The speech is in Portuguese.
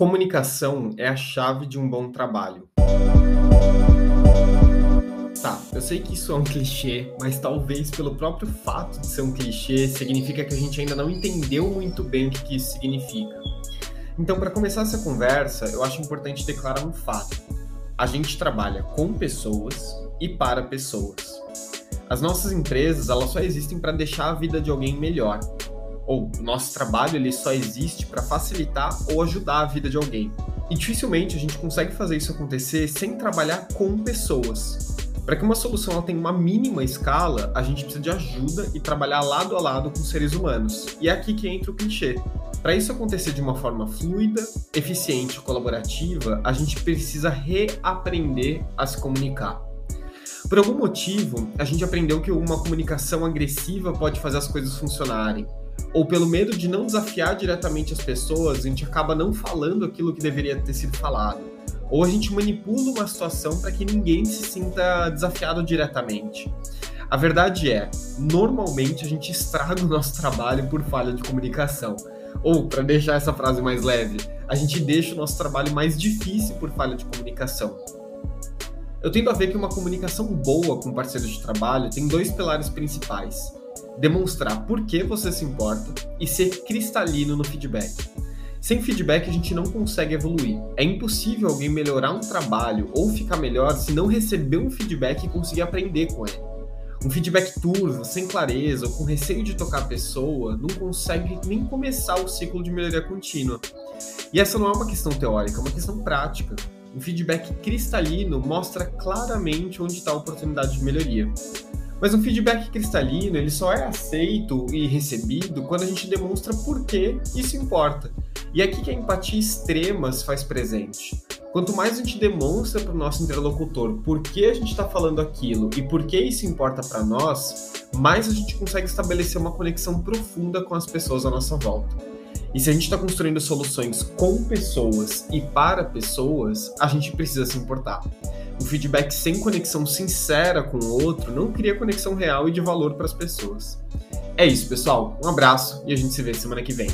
Comunicação é a chave de um bom trabalho. Tá, eu sei que isso é um clichê, mas talvez pelo próprio fato de ser um clichê, significa que a gente ainda não entendeu muito bem o que isso significa. Então, para começar essa conversa, eu acho importante declarar um fato. A gente trabalha com pessoas e para pessoas. As nossas empresas, elas só existem para deixar a vida de alguém melhor, ou o nosso trabalho ele só existe para facilitar ou ajudar a vida de alguém. E dificilmente a gente consegue fazer isso acontecer sem trabalhar com pessoas. Para que uma solução ela tenha uma mínima escala, a gente precisa de ajuda e trabalhar lado a lado com seres humanos. E é aqui que entra o clichê. Para isso acontecer de uma forma fluida, eficiente e colaborativa, a gente precisa reaprender a se comunicar. Por algum motivo, a gente aprendeu que uma comunicação agressiva pode fazer as coisas funcionarem, ou pelo medo de não desafiar diretamente as pessoas, a gente acaba não falando aquilo que deveria ter sido falado. Ou a gente manipula uma situação para que ninguém se sinta desafiado diretamente. A verdade é, normalmente a gente estraga o nosso trabalho por falha de comunicação. Ou, para deixar essa frase mais leve, a gente deixa o nosso trabalho mais difícil por falha de comunicação. Eu tendo a ver que uma comunicação boa com parceiros de trabalho tem dois pilares principais demonstrar por que você se importa e ser cristalino no feedback. Sem feedback a gente não consegue evoluir. É impossível alguém melhorar um trabalho ou ficar melhor se não receber um feedback e conseguir aprender com ele. Um feedback turvo, sem clareza ou com receio de tocar a pessoa, não consegue nem começar o ciclo de melhoria contínua. E essa não é uma questão teórica, é uma questão prática. Um feedback cristalino mostra claramente onde está a oportunidade de melhoria. Mas um feedback cristalino, ele só é aceito e recebido quando a gente demonstra por que isso importa. E é aqui que a empatia extrema se faz presente. Quanto mais a gente demonstra para o nosso interlocutor por que a gente está falando aquilo e por que isso importa para nós, mais a gente consegue estabelecer uma conexão profunda com as pessoas à nossa volta. E se a gente está construindo soluções com pessoas e para pessoas, a gente precisa se importar o feedback sem conexão sincera com o outro não cria conexão real e de valor para as pessoas. É isso, pessoal. Um abraço e a gente se vê semana que vem.